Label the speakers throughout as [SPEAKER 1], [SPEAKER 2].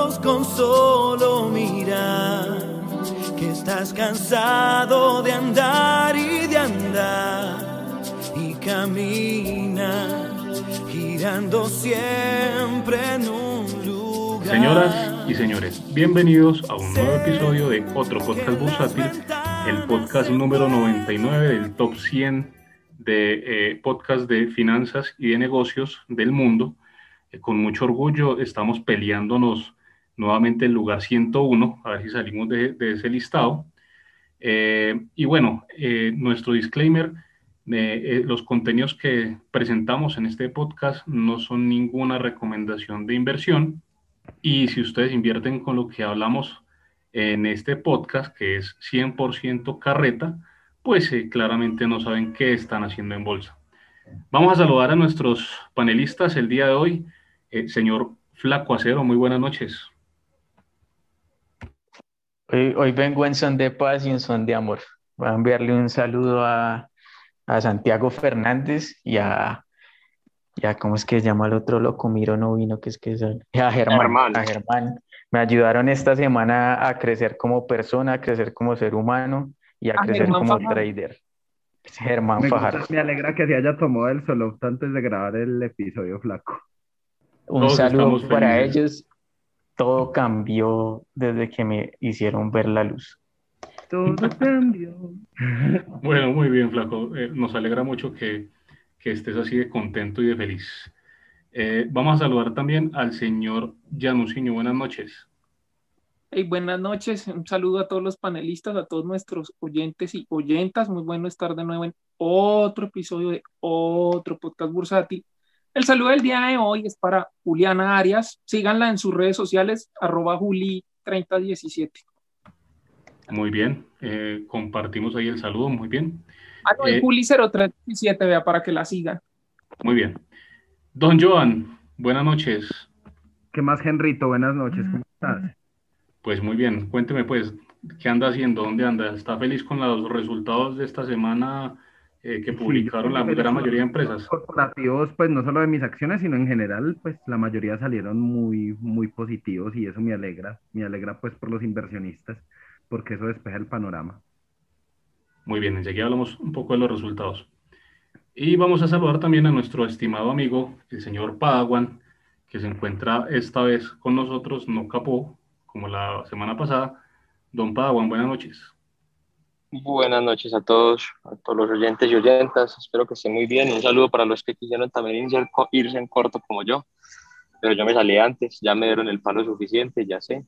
[SPEAKER 1] ojos con solo mirar que estás cansado de andar y de andar y camina girando siempre en un lugar.
[SPEAKER 2] Señoras y señores, bienvenidos a un nuevo episodio de otro podcast bursátil, el podcast número 99 del top 100 de eh, podcast de finanzas y de negocios del mundo. Eh, con mucho orgullo estamos peleándonos nuevamente el lugar 101, a ver si salimos de, ese listado. Eh, y bueno, nuestro disclaimer, los contenidos que presentamos en este podcast no son ninguna recomendación de inversión y si ustedes invierten con lo que hablamos en este podcast, que es 100% carreta, pues claramente no saben qué están haciendo en bolsa. Vamos a saludar a nuestros panelistas el día de hoy. Eh, señor Flaco Acero, muy buenas noches.
[SPEAKER 3] Hoy, vengo en son de paz y en son de amor. Voy a enviarle un saludo a, Santiago Fernández y a, ¿cómo es que se llama el otro loco? Miro no vino, que es que es a Germán, a Germán. Me ayudaron esta semana a crecer como persona, a crecer como ser humano y a, crecer como trader.
[SPEAKER 4] Germán Fajardo. Me alegra que se haya tomado el solo antes de grabar el episodio flaco.
[SPEAKER 3] Un saludo para ellos. Todo cambió desde que me hicieron ver la luz.
[SPEAKER 4] Todo cambió.
[SPEAKER 2] bueno, muy bien, Flaco. Eh, nos alegra mucho que, que, estés así de contento y de feliz. Eh, vamos a saludar también al señor Janusinho. Buenas noches.
[SPEAKER 5] Hey, buenas noches, un saludo a todos los panelistas, a todos nuestros oyentes y oyentas. Muy bueno estar de nuevo en otro episodio de otro podcast bursátil. El saludo del día de hoy es para Juliana Arias. Síganla en sus redes sociales, arroba Juli3017.
[SPEAKER 2] Muy bien, eh, compartimos ahí el saludo, muy bien.
[SPEAKER 5] Ah, no, eh, Juli0317, vea, para que la sigan.
[SPEAKER 2] Muy bien. Don Joan, buenas noches.
[SPEAKER 4] ¿Qué más, Henrito? Buenas noches, ¿cómo estás?
[SPEAKER 2] Pues muy bien, cuénteme pues, ¿qué anda haciendo? ¿Dónde anda? ¿Está feliz con los resultados de esta semana eh, que publicaron la gran mayoría de empresas?
[SPEAKER 4] Corporativos, pues no solo de mis acciones, sino en general, pues la mayoría salieron muy, muy positivos y eso me alegra, me alegra pues por los inversionistas, porque eso despeja el panorama.
[SPEAKER 2] Muy bien, enseguida hablamos un poco de los resultados. Y vamos a saludar también a nuestro estimado amigo, el señor Padawan, que se encuentra esta vez con nosotros, no capó, como la semana pasada. Don Padawan, buenas noches.
[SPEAKER 6] Buenas noches a todos, a todos los oyentes y oyentas. Espero que estén muy bien. Un saludo para los que quisieron también irse en corto como yo, pero yo me salí antes, ya me dieron el palo suficiente, ya sé.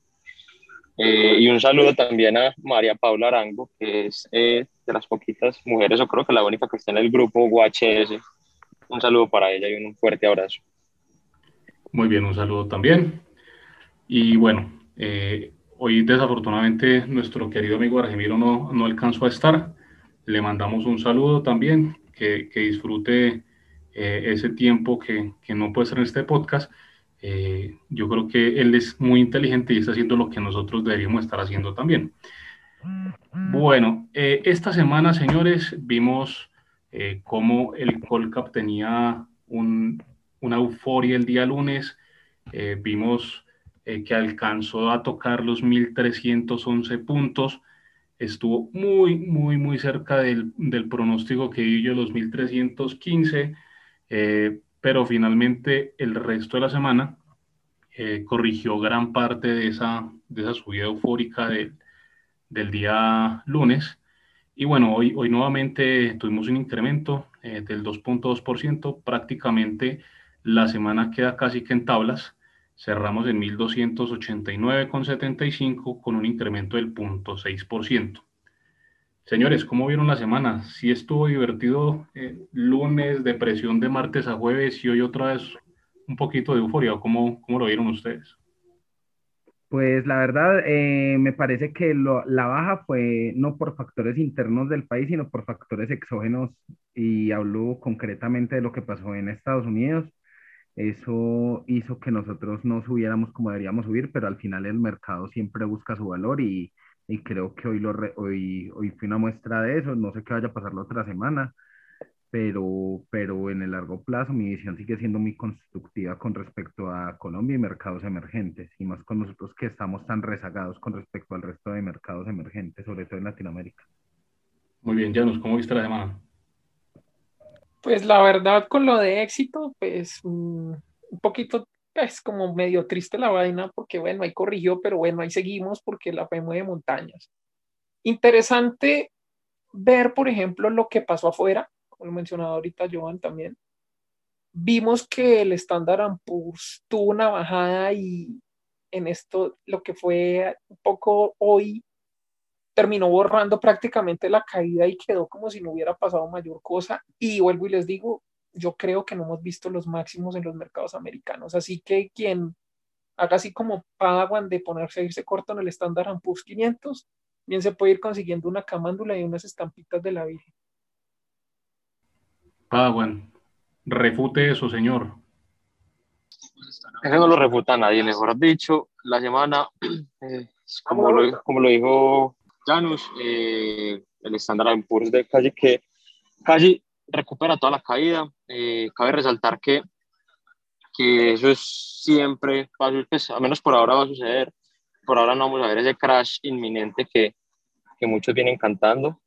[SPEAKER 6] Eh, y un saludo también a María Paula Arango, que es eh, de las poquitas mujeres, o creo que la única que está en el grupo UHS. Un saludo para ella y un fuerte abrazo.
[SPEAKER 2] Muy bien, un saludo también. Y bueno, eh, hoy desafortunadamente nuestro querido amigo Argemiro no, no alcanzó a estar. Le mandamos un saludo también, que, que disfrute eh, ese tiempo que, que, no puede ser en este podcast. Eh, yo creo que él es muy inteligente y está haciendo lo que nosotros deberíamos estar haciendo también. Bueno, esta semana, señores, vimos cómo el Colcap tenía un, una euforia el día lunes. vimos eh, que alcanzó a tocar los 1.311 puntos. Estuvo muy, muy, muy cerca del, del pronóstico que dio yo, los 1.315, eh, pero finalmente el resto de la semana eh, corrigió gran parte de esa, de esa subida eufórica del día lunes. Y bueno, hoy, hoy nuevamente tuvimos un incremento del 2.2%, prácticamente la semana queda casi que en tablas cerramos en 1.289,75 con un incremento del 0.6%. Señores, ¿cómo vieron la semana? Sí estuvo divertido eh, lunes, de presión de martes a jueves y hoy otra vez un poquito de euforia. ¿Cómo, cómo lo vieron ustedes?
[SPEAKER 4] Pues la verdad, eh, me parece que la baja fue no por factores internos del país, sino por factores exógenos y hablo concretamente de lo que pasó en Estados Unidos eso hizo que nosotros no subiéramos como deberíamos subir, pero al final el mercado siempre busca su valor y, y creo que hoy, lo hoy, hoy fue una muestra de eso. No sé qué vaya a pasar la otra semana, pero, pero en el largo plazo mi visión sigue siendo muy constructiva con respecto a Colombia y mercados emergentes, y más con nosotros que estamos tan rezagados con respecto al resto de mercados emergentes, sobre todo en Latinoamérica.
[SPEAKER 2] Muy bien, Janus, ¿cómo viste la semana?
[SPEAKER 5] Pues la verdad, con lo de éxito, pues mm, un poquito es como medio triste la vaina, porque bueno, ahí corrigió, pero bueno, ahí seguimos porque la fe mueve montañas. Interesante ver, por ejemplo, lo que pasó afuera, como lo mencionaba ahorita Joan también. Vimos que el Standard Poor's tuvo una bajada y en esto lo que fue un poco hoy terminó borrando prácticamente la caída y quedó como si no hubiera pasado mayor cosa. Y vuelvo y les digo, yo creo que no hemos visto los máximos en los mercados americanos. Así que quien haga así como Padawan de ponerse a irse corto en el Standard Poor's 500, bien se puede ir consiguiendo una camándula y unas estampitas de la Virgen.
[SPEAKER 2] Padawan, refute eso, señor.
[SPEAKER 6] Eso no lo refuta nadie, mejor dicho, la semana, eh, como, lo, como lo dijo Janus, eh, el Standard Poor's de casi que casi recupera toda la caída. Eh, cabe resaltar que, que eso es siempre, pues, a menos por ahora va a suceder. Por ahora no vamos a ver ese crash inminente que, que muchos vienen cantando.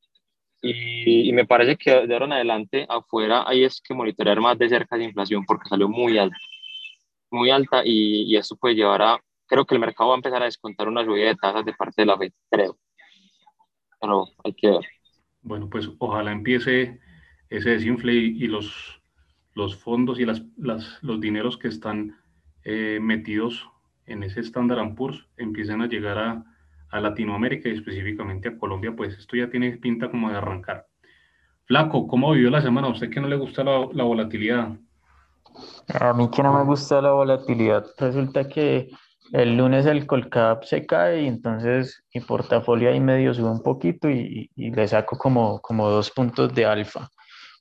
[SPEAKER 6] Y, y, me parece que de ahora en adelante, afuera, hay es que monitorear más de cerca la inflación porque salió muy alta. Muy alta y, y esto puede llevar a. Creo que el mercado va a empezar a descontar una subida de tasas de parte de la FED, creo. Pero hay que ver.
[SPEAKER 2] Bueno, pues ojalá empiece ese desinfle y, los, los fondos y las, las, los dineros que están eh, metidos en ese Standard Poor's empiecen a llegar a, a, Latinoamérica y específicamente a Colombia, pues esto ya tiene pinta como de arrancar. Flaco, ¿cómo vivió la semana? ¿A usted que no le gusta la, la volatilidad?
[SPEAKER 3] A mí que no me gusta la volatilidad, resulta que el lunes el Colcap se cae y entonces mi portafolio ahí medio sube un poquito y, y le saco como, como dos puntos de alfa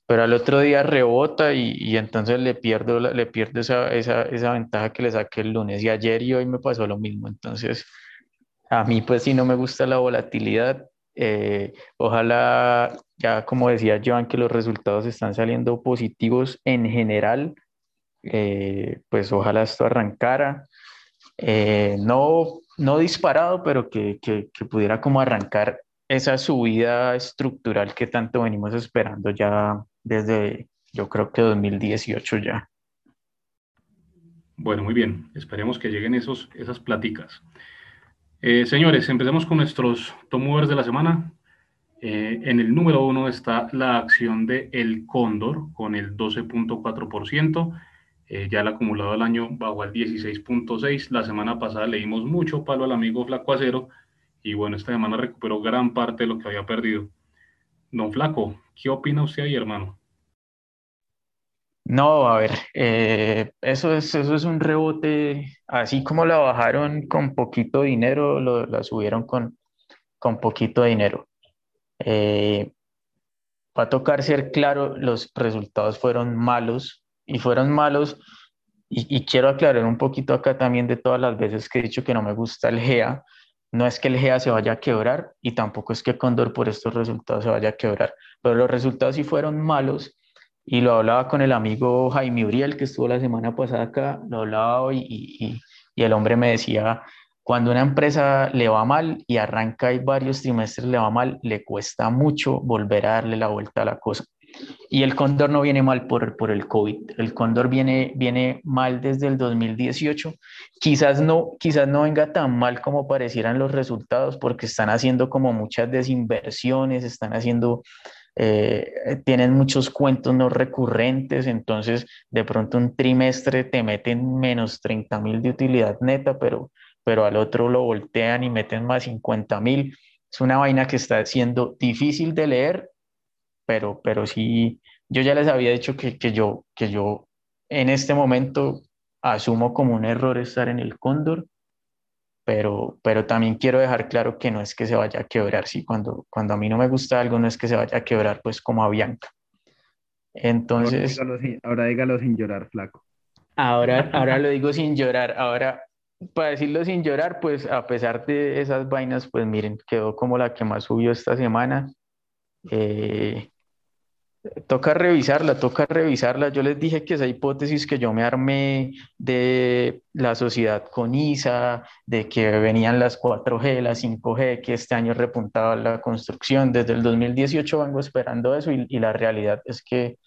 [SPEAKER 3] pero al otro día rebota y, y entonces le pierdo, le pierdo esa, esa, esa, ventaja que le saqué el lunes. Y ayer y hoy me pasó lo mismo. Entonces, a mí pues sí no me gusta la volatilidad. Eh, ojalá, ya como decía Joan, que los resultados están saliendo positivos en general. Eh, pues ojalá esto arrancara. Eh, no, no disparado, pero que, que, pudiera como arrancar esa subida estructural que tanto venimos esperando ya desde yo creo que 2018 ya.
[SPEAKER 2] Bueno, muy bien. Esperemos que lleguen esos, esas pláticas. Eh, señores, empecemos con nuestros top movers de la semana. Eh, en el número uno está la acción de El Cóndor con el 12.4%. Eh, ya el acumulado del año bajó al 16.6%. La semana pasada leímos mucho palo al amigo Flaco Acero y bueno, esta semana recuperó gran parte de lo que había perdido. Don Flaco, ¿qué opina usted ahí, hermano?
[SPEAKER 3] No, a ver, eh, eso, es, eso es un rebote, así como la bajaron con poquito dinero, lo, la subieron con, con poquito dinero. Eh, va a tocar ser claro, los resultados fueron malos y fueron malos, y, quiero aclarar un poquito acá también de todas las veces que he dicho que no me gusta el GEA, no es que el GEA se vaya a quebrar y tampoco es que Condor por estos resultados se vaya a quebrar, pero los resultados sí fueron malos y lo hablaba con el amigo Jaime Uriel que estuvo la semana pasada acá, lo hablaba hoy y, y, el hombre me decía, cuando una empresa le va mal y arranca y varios trimestres le va mal, le cuesta mucho volver a darle la vuelta a la cosa. Y el cóndor no viene mal por, por el COVID, el cóndor viene, viene mal desde el 2018. Quizás no, quizás no venga tan mal como parecieran los resultados porque están haciendo como muchas desinversiones, están haciendo, eh, tienen muchos cuentos no recurrentes, entonces de pronto un trimestre te meten menos 30 mil de utilidad neta, pero, pero al otro lo voltean y meten más 50 mil. Es una vaina que está siendo difícil de leer pero, pero sí, yo ya les había dicho que, que, yo, que yo en este momento asumo como un error estar en el cóndor, pero, pero también quiero dejar claro que no es que se vaya a quebrar, sí, cuando, cuando a mí no me gusta algo no es que se vaya a quebrar, pues como a Bianca. Entonces...
[SPEAKER 4] Ahora dígalo sin, ahora dígalo sin llorar, flaco.
[SPEAKER 3] Ahora, ahora lo digo sin llorar, ahora para decirlo sin llorar, pues a pesar de esas vainas, pues miren, quedó como la que más subió esta semana. Eh, Toca revisarla, toca revisarla. Yo les dije que esa hipótesis que yo me armé de la sociedad con ISA, de que venían las 4G, las 5G, que este año repuntaba la construcción. Desde el 2018 vengo esperando eso y, la realidad es que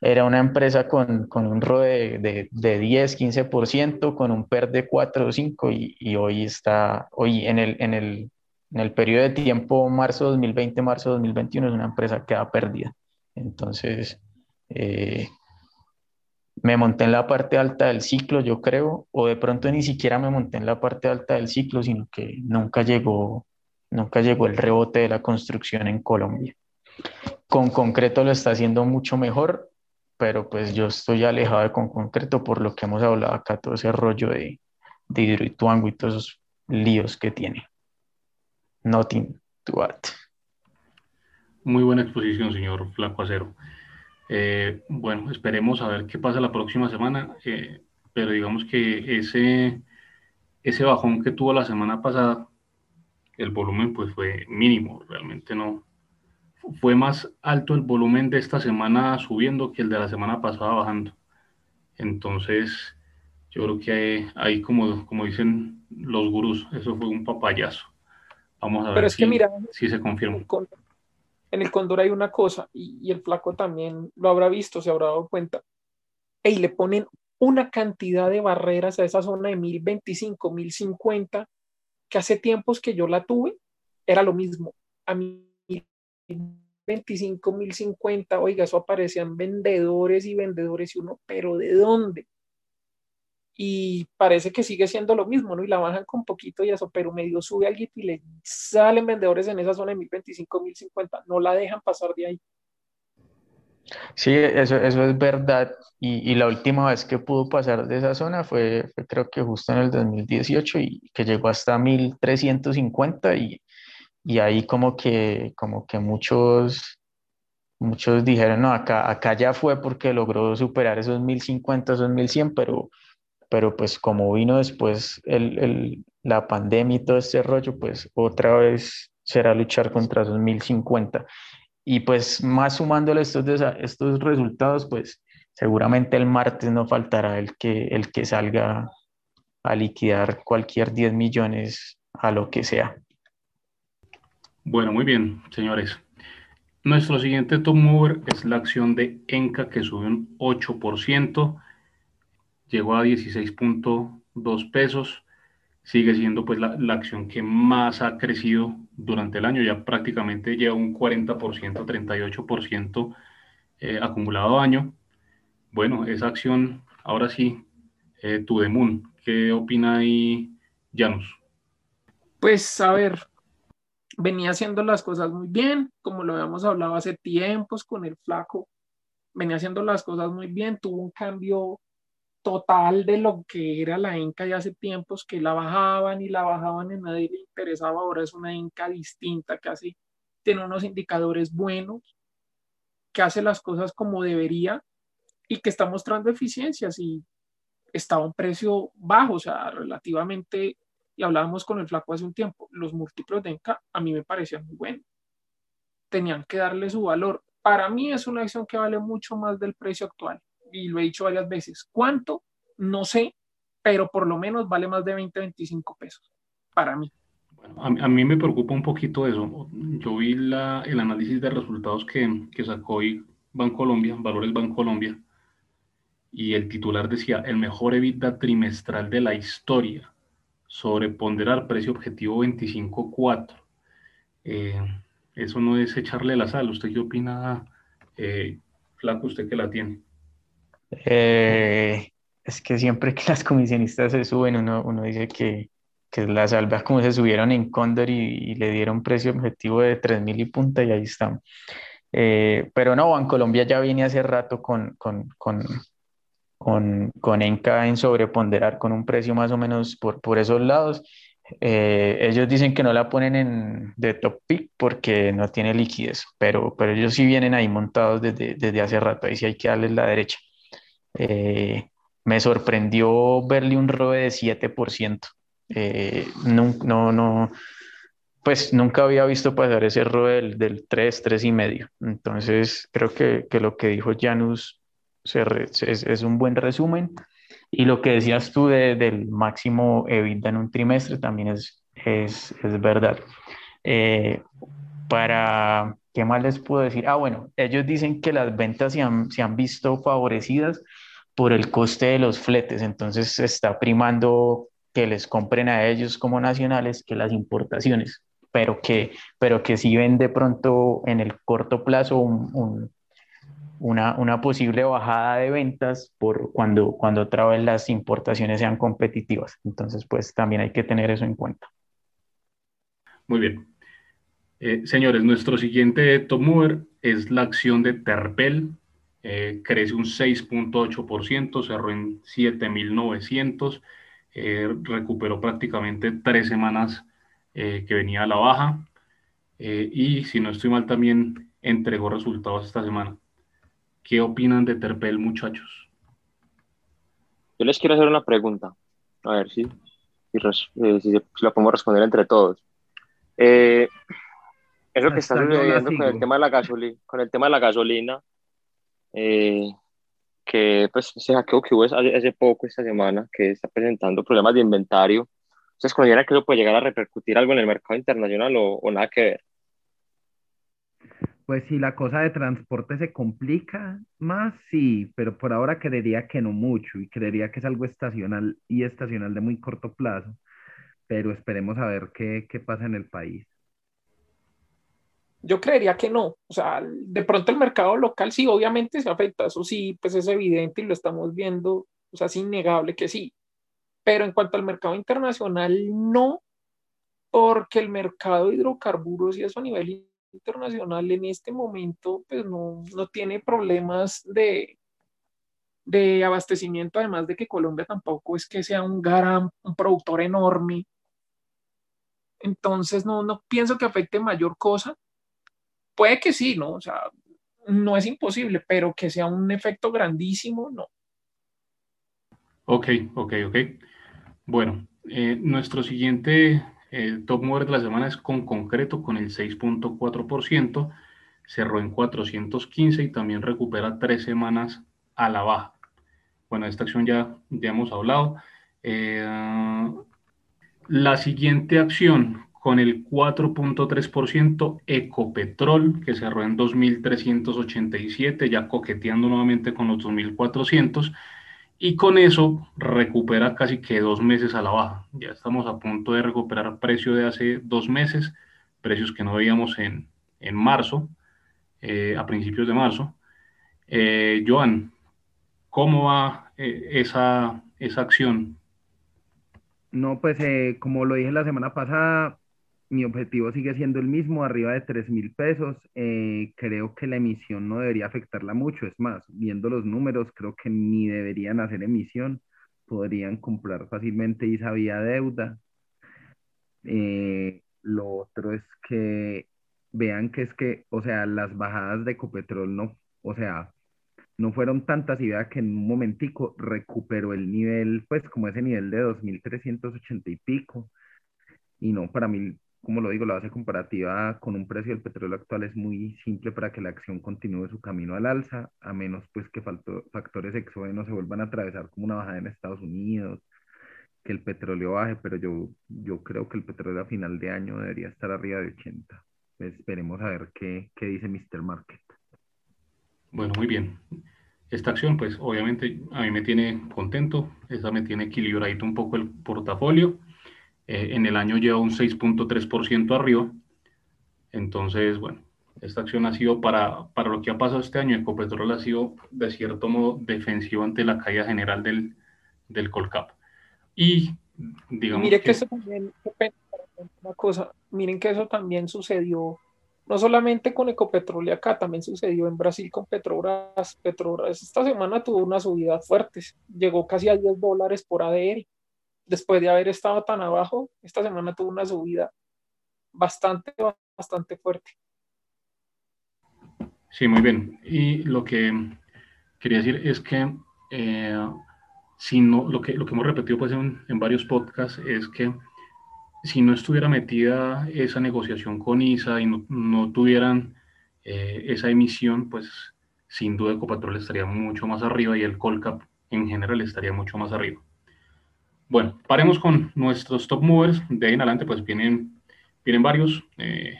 [SPEAKER 3] era una empresa con, con un ROE de, de, de, 10, 15%, con un PER de 4 o 5 y, y hoy está, hoy en el, en, el, en el periodo de tiempo marzo 2020, marzo 2021 es una empresa que ha perdida. Entonces, eh, me monté en la parte alta del ciclo, yo creo, o de pronto ni siquiera me monté en la parte alta del ciclo, sino que nunca llegó, nunca llegó el rebote de la construcción en Colombia. Con concreto lo está haciendo mucho mejor, pero pues yo estoy alejado de con concreto por lo que hemos hablado acá, todo ese rollo de, de Hidroituango y todos esos líos que tiene. Nothing to add.
[SPEAKER 2] Muy buena exposición, señor Flaco Acero. Eh, bueno, esperemos a ver qué pasa la próxima semana, eh, pero digamos que ese, ese bajón que tuvo la semana pasada, el volumen pues fue mínimo, realmente no. Fue más alto el volumen de esta semana subiendo que el de la semana pasada bajando. Entonces, yo creo que ahí, como, como dicen los gurús, eso fue un papayazo. Vamos a ver si, si se confirma
[SPEAKER 5] en el cóndor hay una cosa, y, el flaco también lo habrá visto, se habrá dado cuenta, y le ponen una cantidad de barreras a esa zona de 1025, 1050, que hace tiempos que yo la tuve, era lo mismo. A mí 1025, 1050, oiga, eso aparecían vendedores y vendedores y uno, pero ¿de dónde? Y parece que sigue siendo lo mismo, ¿no? Y la bajan con poquito y eso, pero medio sube algo y le salen vendedores en esa zona de 1025, 1050, no la dejan pasar de ahí.
[SPEAKER 3] Sí, eso, eso es verdad. Y, y, la última vez que pudo pasar de esa zona fue, creo que justo en el 2018 y que llegó hasta 1350 y, y ahí como que, como que muchos, muchos dijeron, no, acá, acá ya fue porque logró superar esos 1050, esos 1100, pero pero pues como vino después el, el, la pandemia y todo este rollo, pues otra vez será luchar contra esos 1050. Y pues más sumándole estos, estos resultados, pues seguramente el martes no faltará el que, el que salga a liquidar cualquier 10 millones a lo que sea.
[SPEAKER 2] Bueno, muy bien, señores. Nuestro siguiente top mover es la acción de Enca que sube un 8% llegó a 16.2 pesos, sigue siendo pues la, la, acción que más ha crecido durante el año, ya prácticamente lleva un 40%, 38% eh, acumulado año. Bueno, esa acción, ahora sí, eh, Tudemun, ¿qué opina ahí Janus?
[SPEAKER 5] Pues a ver, venía haciendo las cosas muy bien, como lo habíamos hablado hace tiempos con el flaco, venía haciendo las cosas muy bien, tuvo un cambio total de lo que era la Enca ya hace tiempos que la bajaban y la bajaban y nadie le interesaba. Ahora es una Enca distinta, que hace, tiene unos indicadores buenos, que hace las cosas como debería y que está mostrando eficiencias y está a un precio bajo, o sea, relativamente, y hablábamos con el flaco hace un tiempo, los múltiplos de Enca a mí me parecían muy buenos. Tenían que darle su valor. Para mí es una acción que vale mucho más del precio actual y lo he dicho varias veces, ¿cuánto? No sé, pero por lo menos vale más de 20, 25 pesos para mí.
[SPEAKER 2] a, mí me preocupa un poquito eso. Yo vi la, el análisis de resultados que, que sacó hoy Bancolombia, Valores Bancolombia, y el titular decía, el mejor EBITDA trimestral de la historia, sobreponderar precio objetivo 25.4. Eh, eso no es echarle la sal. ¿Usted qué opina, eh, Flaco, usted que la tiene?
[SPEAKER 3] Eh, es que siempre que las comisionistas se suben, uno, uno dice que, que las salvas como se subieron en Condor y, le dieron precio objetivo de 3.000 y punta y ahí están. Eh, pero no, Colombia ya viene hace rato con, con, con, con, con Enca en sobreponderar con un precio más o menos por, por esos lados. Eh, ellos dicen que no la ponen en de top pick porque no tiene liquidez, pero, pero ellos sí vienen ahí montados desde, desde hace rato, ahí sí hay que darles la derecha. Eh, me sorprendió verle un ROE de 7%. Eh, no, no, no, pues nunca había visto pasar ese error del, del 3, 3 y medio. Entonces, creo que, que lo que dijo Janus es, es, un buen resumen. Y lo que decías tú de, del máximo EBITDA en un trimestre también es, es, es verdad. Eh, para, ¿qué más les puedo decir? Ah, bueno, ellos dicen que las ventas se han, se han visto favorecidas por el coste de los fletes, entonces está primando que les compren a ellos como nacionales que las importaciones pero que, pero que sí ven de pronto en el corto plazo una, una, posible bajada de ventas por cuando, cuando otra vez las importaciones sean competitivas. Entonces, pues también hay que tener eso en cuenta.
[SPEAKER 2] Muy bien. Eh, señores, nuestro siguiente top mover es la acción de Terpel. Eh, crece un 6.8%, cerró en 7.900, eh, recuperó prácticamente tres semanas eh, que venía a la baja eh, y si no estoy mal también entregó resultados esta semana. ¿Qué opinan de Terpel, muchachos?
[SPEAKER 6] Yo les quiero hacer una pregunta, a ver si, si, eh, si, la podemos responder entre todos. es lo que está sucediendo con el tema de la gasolina, con el tema de la gasolina, que pues se hackeó que hubo hace poco esta semana, que está presentando problemas de inventario ¿Ustedes consideran que eso puede llegar a repercutir algo en el mercado internacional o, nada que ver?
[SPEAKER 4] Pues si la cosa de transporte se complica más, sí, pero por ahora creería que no mucho y creería que es algo estacional y estacional de muy corto plazo, pero esperemos a ver qué, qué pasa en el país.
[SPEAKER 5] Yo creería que no, o sea, de pronto el mercado local sí, obviamente se afecta, eso sí, pues es evidente y lo estamos viendo, o sea, es innegable que sí, pero en cuanto al mercado internacional, no, porque el mercado de hidrocarburos y eso a nivel internacional en este momento pues no, no tiene problemas de, de abastecimiento, además de que Colombia tampoco es que sea un gran un productor enorme. Entonces no, no pienso que afecte mayor cosa. Puede que sí, ¿no? O sea, no es imposible, pero que sea un efecto grandísimo, no.
[SPEAKER 2] Ok, ok, ok. Bueno, eh, nuestro siguiente eh, top mover de la semana es con concreto con el 6.4%, cerró en 415 y también recupera tres semanas a la baja. Bueno, esta acción ya, ya hemos hablado. Eh, la siguiente acción con el 4.3%, Ecopetrol, que cerró en 2.387, ya coqueteando nuevamente con los 2.400 y con eso recupera casi que dos meses a la baja. Ya estamos a punto de recuperar precio de hace dos meses, precios que no veíamos en, en marzo, eh, a principios de marzo. Eh, Joan, ¿cómo va eh, esa, esa acción?
[SPEAKER 4] No, pues como lo dije la semana pasada, mi objetivo sigue siendo el mismo, arriba de 3 mil pesos. Eh, creo que la emisión no debería afectarla mucho. Es más, viendo los números, creo que ni deberían hacer emisión. Podrían comprar fácilmente y sabía deuda. Eh, lo otro es que vean que es que, o sea, las bajadas de Ecopetrol no, o sea, no fueron tantas y vea que en un momentico recuperó el nivel, pues como ese nivel de 2.380 y pico. Y no, para mí como lo digo, la base comparativa con un precio del petróleo actual es muy simple para que la acción continúe su camino al alza, a menos pues que factores exógenos se vuelvan a atravesar como una bajada en Estados Unidos, que el petróleo baje, pero yo, yo creo que el petróleo a final de año debería estar arriba de 80. Pues, esperemos a ver qué, qué dice Mr. Market.
[SPEAKER 2] Bueno, muy bien. Esta acción, pues obviamente a mí me tiene contento, esa me tiene equilibradito un poco el portafolio. Eh, en el año lleva un 6.3% arriba. Entonces, bueno, esta acción ha sido para, para lo que ha pasado este año. Ecopetrol ha sido de cierto modo defensivo ante la caída general del, del Colcap. Y digamos.
[SPEAKER 5] Mire que, eso también, una cosa, miren que eso también sucedió no solamente con Ecopetrol y acá, también sucedió en Brasil con Petrobras. Petrobras esta semana tuvo una subida fuerte, llegó casi a 10 dólares por ADR después de haber estado tan abajo, esta semana tuvo una subida bastante, bastante fuerte.
[SPEAKER 2] Sí, muy bien. Y lo que quería decir es que, eh, si no, lo, que lo que hemos repetido pues, en, varios podcasts es que si no estuviera metida esa negociación con ISA y no, tuvieran eh, esa emisión, pues sin duda Ecopetrol estaría mucho más arriba y el Colcap en general estaría mucho más arriba. Bueno, paremos con nuestros top movers. De ahí en adelante, pues vienen, vienen varios, eh,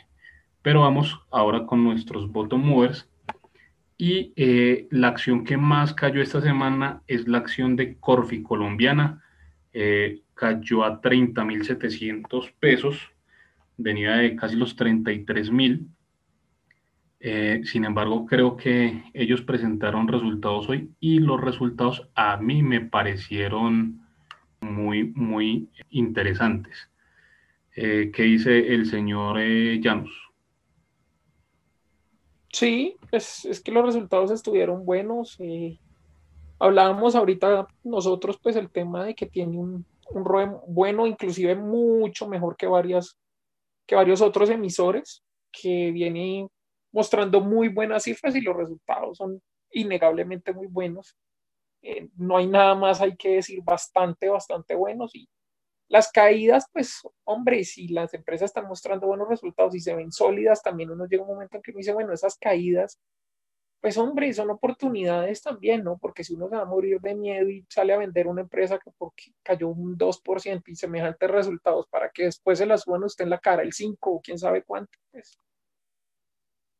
[SPEAKER 2] pero vamos ahora con nuestros bottom movers. Y eh, la acción que más cayó esta semana es la acción de Corfi colombiana. Eh, cayó a 30.700 pesos, venía de casi los 33.000. Eh, sin embargo, creo que ellos presentaron resultados hoy y los resultados a mí me parecieron muy, muy interesantes. ¿Qué dice el señor Llanos?
[SPEAKER 5] Sí, pues es que los resultados estuvieron buenos. hablábamos ahorita nosotros, pues el tema de que tiene un, un ROE bueno, inclusive mucho mejor que, varias, que varios otros emisores, que viene mostrando muy buenas cifras y los resultados son innegablemente muy buenos. Eh, no hay nada más, hay que decir, bastante, bastante buenos y las caídas, pues, hombre, si las empresas están mostrando buenos resultados y se ven sólidas, también uno llega un momento en que uno dice, bueno, esas caídas, pues, hombre, son oportunidades también, ¿no? Porque si uno se va a morir de miedo y sale a vender una empresa que porque cayó un 2% y semejantes resultados para que después se la suban usted en la cara el 5 o quién sabe cuánto, pues,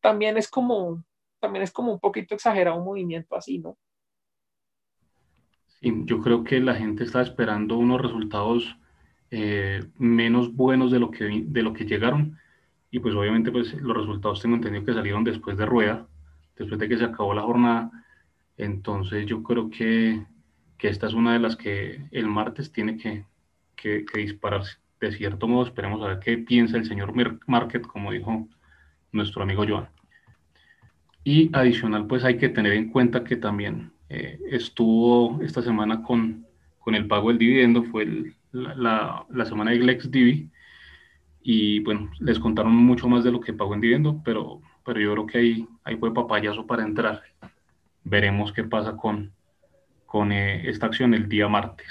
[SPEAKER 5] también es como, también es como un poquito exagerado un movimiento así, ¿no?
[SPEAKER 2] Yo creo que la gente está esperando unos resultados eh, menos buenos de lo, que, de lo que llegaron. Y pues obviamente pues los resultados tengo entendido que salieron después de rueda, después de que se acabó la jornada. Entonces yo creo que, que esta es una de las que el martes tiene que, que, dispararse. De cierto modo, esperemos a ver qué piensa el señor Market, como dijo nuestro amigo Joan. Y adicional, pues hay que tener en cuenta que también eh, estuvo esta semana con, con el pago del dividendo, fue la, la, semana de Lex y bueno, les contaron mucho más de lo que pagó en dividendo, pero, pero yo creo que ahí, ahí fue papayazo para entrar. Veremos qué pasa con, con eh, esta acción el día martes.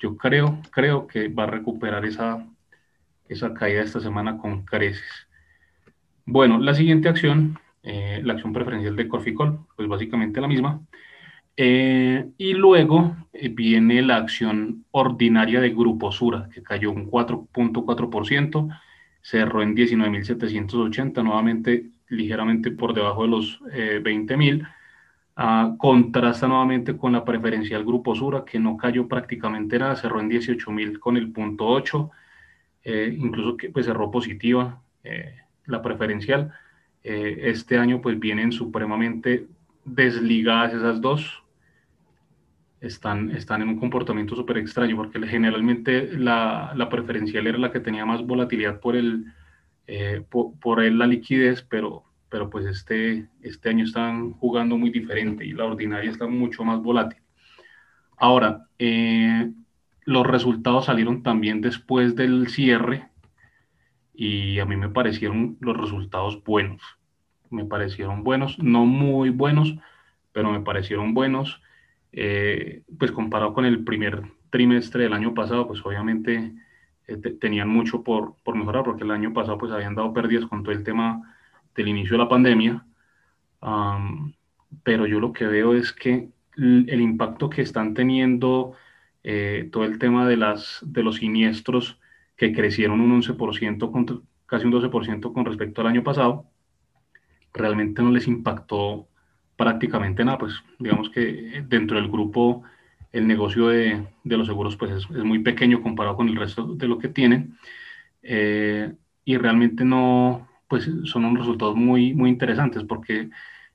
[SPEAKER 2] Yo creo, creo que va a recuperar esa, esa caída esta semana con creces. Bueno, la siguiente acción, eh, la acción preferencial de Corficol, pues básicamente la misma. Eh, y luego eh, viene la acción ordinaria de Grupo Sura, que cayó un 4.4%, cerró en 19.780, nuevamente ligeramente por debajo de los 20.000. Ah, contrasta nuevamente con la preferencial Grupo Sura, que no cayó prácticamente nada, cerró en 18.000 con el punto 8, eh, incluso que pues, cerró positiva la preferencial. este año pues vienen supremamente desligadas esas dos, están, están en un comportamiento súper extraño, porque generalmente la, la, preferencial era la que tenía más volatilidad por, el, eh, por, la liquidez, pero, pero pues este, este año están jugando muy diferente y la ordinaria está mucho más volátil. Ahora, eh, los resultados salieron también después del cierre y a mí me parecieron los resultados buenos. Me parecieron buenos, no muy buenos, pero me parecieron buenos. Eh, pues comparado con el primer trimestre del año pasado, pues obviamente eh, tenían mucho por, por, mejorar, porque el año pasado pues habían dado pérdidas con todo el tema del inicio de la pandemia. pero yo lo que veo es que el, impacto que están teniendo eh, todo el tema de, las, de los siniestros que crecieron un 11%, con, casi un 12% con respecto al año pasado, realmente no les impactó prácticamente nada, pues digamos que dentro del grupo el negocio de, de los seguros pues es, muy pequeño comparado con el resto de lo que tienen eh, y realmente no, pues son unos resultados muy, muy interesantes porque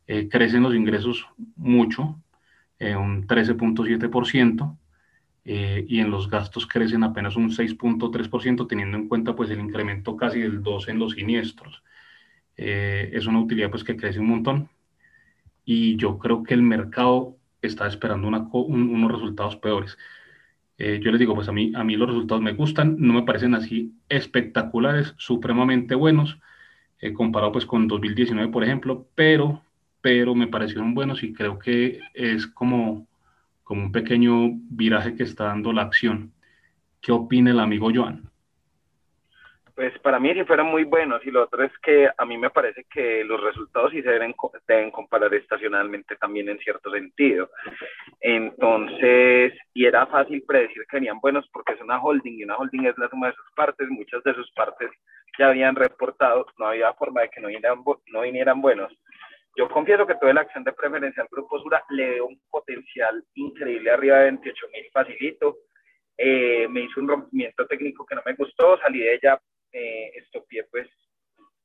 [SPEAKER 2] eh, crecen los ingresos mucho, eh, un 13.7%, y en los gastos crecen apenas un 6.3%, teniendo en cuenta pues el incremento casi del 2 en los siniestros. es una utilidad pues que crece un montón y yo creo que el mercado está esperando unos resultados peores. Eh, yo les digo, pues a mí, a mí los resultados me gustan, no me parecen así espectaculares, supremamente buenos, eh, comparado pues con 2019, por ejemplo, pero, pero me parecieron buenos y creo que es como, como un pequeño viraje que está dando la acción. ¿Qué opina el amigo Joan?
[SPEAKER 7] Pues para mí sí fueron muy buenos y lo otro es que a mí me parece que los resultados sí se deben, deben comparar estacionalmente también en cierto sentido. Entonces, y era fácil predecir que venían buenos porque es una holding y una holding es la suma de sus partes, muchas de sus partes ya habían reportado, no había forma de que no vinieran, no vinieran buenos. Yo confieso que toda la acción de preferencia al Grupo Sura le veo un potencial increíble arriba de 28 mil facilito. Eh, me hizo un rompimiento técnico que no me gustó, salí de ella, eh, estopié pues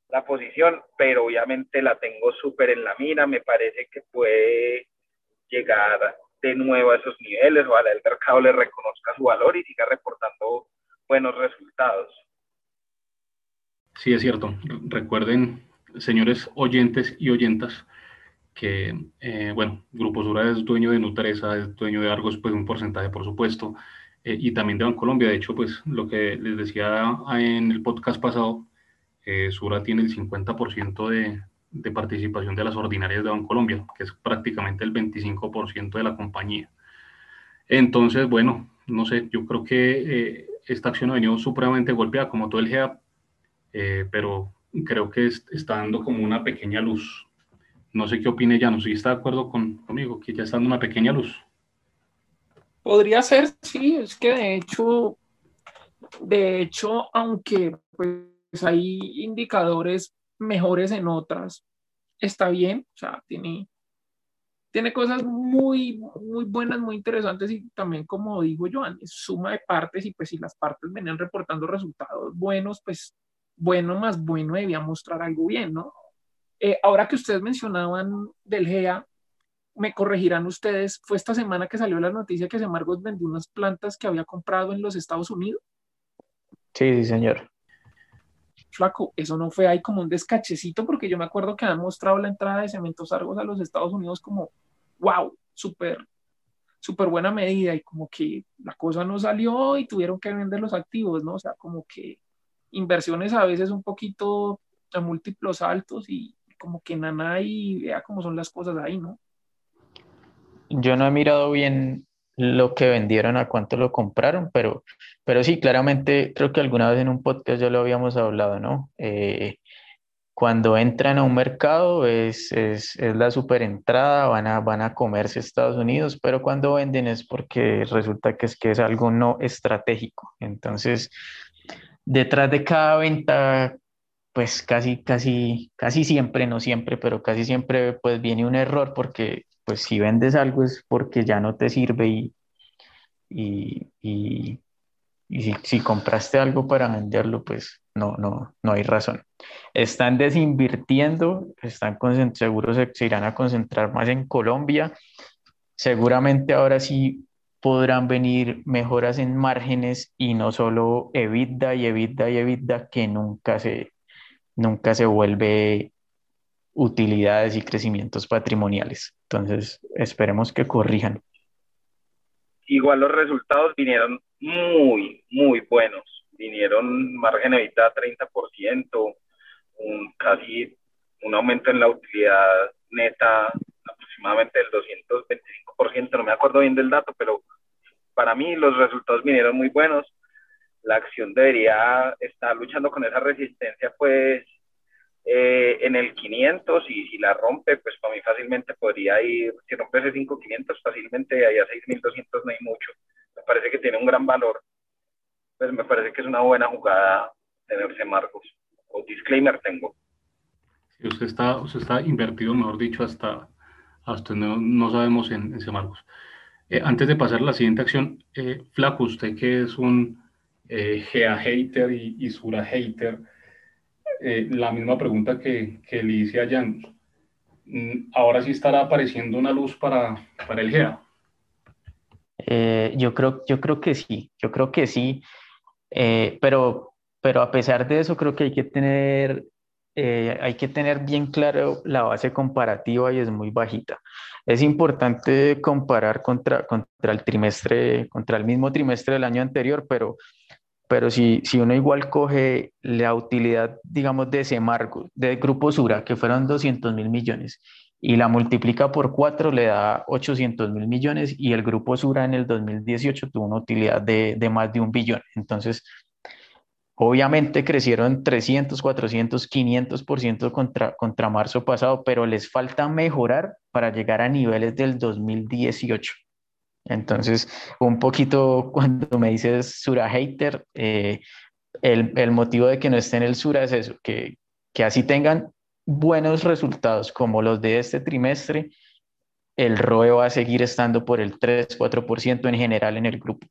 [SPEAKER 7] la posición, pero obviamente la tengo súper en la mira, me parece que puede llegar de nuevo a esos niveles, ojalá el mercado le reconozca su valor y siga reportando buenos resultados.
[SPEAKER 2] Sí, es cierto. Recuerden, señores oyentes y oyentas, que, eh, bueno, Grupo Sura es dueño de Nutresa, es dueño de Argos, pues un porcentaje, por supuesto, eh, y también de Bancolombia. De hecho, pues lo que les decía en el podcast pasado, eh, Sura tiene el 50% de, de participación de las ordinarias de Bancolombia, que es prácticamente el 25% de la compañía. Entonces, bueno, no sé, yo creo que esta acción ha venido supremamente golpeada, como todo el GEA, pero creo que está dando como una pequeña luz. No sé qué opine ya, no si está de acuerdo con, conmigo, que ya está dando una pequeña luz.
[SPEAKER 5] Podría ser, sí, es que de hecho, de hecho, aunque pues hay indicadores mejores en otras, está bien, o sea, tiene, tiene cosas muy, muy buenas, muy interesantes y también, como digo yo, es suma de partes y pues si las partes venían reportando resultados buenos, pues bueno más bueno debía mostrar algo bien, ¿no? Eh, ahora que ustedes mencionaban del GEA, me corregirán ustedes, fue esta semana que salió la noticia que Semargos vendió unas plantas que había comprado en los Estados Unidos.
[SPEAKER 3] Sí, sí, señor.
[SPEAKER 5] Flaco, eso no fue ahí como un descachecito, porque yo me acuerdo que han mostrado la entrada de Cementos Argos a los Estados Unidos como, wow, súper, súper buena medida, y como que la cosa no salió y tuvieron que vender los activos, ¿no? O sea, como que inversiones a veces un poquito a múltiplos altos y como que nada y vea cómo son las cosas ahí, ¿no?
[SPEAKER 3] Yo no he mirado bien lo que vendieron, a cuánto lo compraron, pero, pero sí, claramente creo que alguna vez en un podcast ya lo habíamos hablado, ¿no? Eh, cuando entran a un mercado es, es, es, la super entrada, van a, van a comerse Estados Unidos, pero cuando venden es porque resulta que es, que es algo no estratégico. Entonces, detrás de cada venta, pues casi, casi, casi siempre, no siempre, pero casi siempre, pues viene un error porque, pues si vendes algo es porque ya no te sirve y, y, y, si, compraste algo para venderlo, pues no, no, no hay razón. Están desinvirtiendo, están seguros se irán a concentrar más en Colombia. Seguramente ahora sí podrán venir mejoras en márgenes y no solo EBITDA y EBITDA y EBITDA que nunca se, nunca se vuelve utilidades y crecimientos patrimoniales. Entonces, esperemos que corrijan.
[SPEAKER 7] Igual los resultados vinieron muy, muy buenos. Vinieron margen EBITDA 30%, un, casi un aumento en la utilidad neta aproximadamente del 225%, no me acuerdo bien del dato, pero para mí los resultados vinieron muy buenos. La acción debería estar luchando con esa resistencia, pues eh, en el 500 y si la rompe, pues para mí fácilmente podría ir, si rompe ese 5500, fácilmente ahí a 6200 no hay mucho. Me parece que tiene un gran valor. Pues me parece que es una buena jugada tenerse Marcos. O disclaimer tengo.
[SPEAKER 2] Usted está, usted está invertido, mejor dicho, hasta, hasta no, no sabemos en, en Marcos. Eh, antes de pasar a la siguiente acción, eh, Flaco, usted que es un eh, GEA hater y, Sura hater, eh, la misma pregunta que, que le hice a Jan. Mm, ¿Ahora sí estará apareciendo una luz para, para el GEA?
[SPEAKER 3] yo, creo, yo creo que sí, yo creo que sí, pero, pero a pesar de eso creo que hay que tener hay que tener bien claro la base comparativa y es muy bajita. Es importante comparar contra, contra el trimestre, contra el mismo trimestre del año anterior, pero, pero si, si uno igual coge la utilidad, digamos, de ese marco, de Grupo Sura, que fueron 200 mil millones, y la multiplica por cuatro, le da 800 mil millones, y el Grupo Sura en el 2018 tuvo una utilidad de, de más de un billón. Entonces, Obviamente crecieron 300, 400, 500% contra, contra marzo pasado, pero les falta mejorar para llegar a niveles del 2018. Entonces, un poquito cuando me dices Sura hater, eh, el, el, motivo de que no esté en el Sura es eso, que, que así tengan buenos resultados como los de este trimestre, el ROE va a seguir estando por el 3-4% en general en el grupo.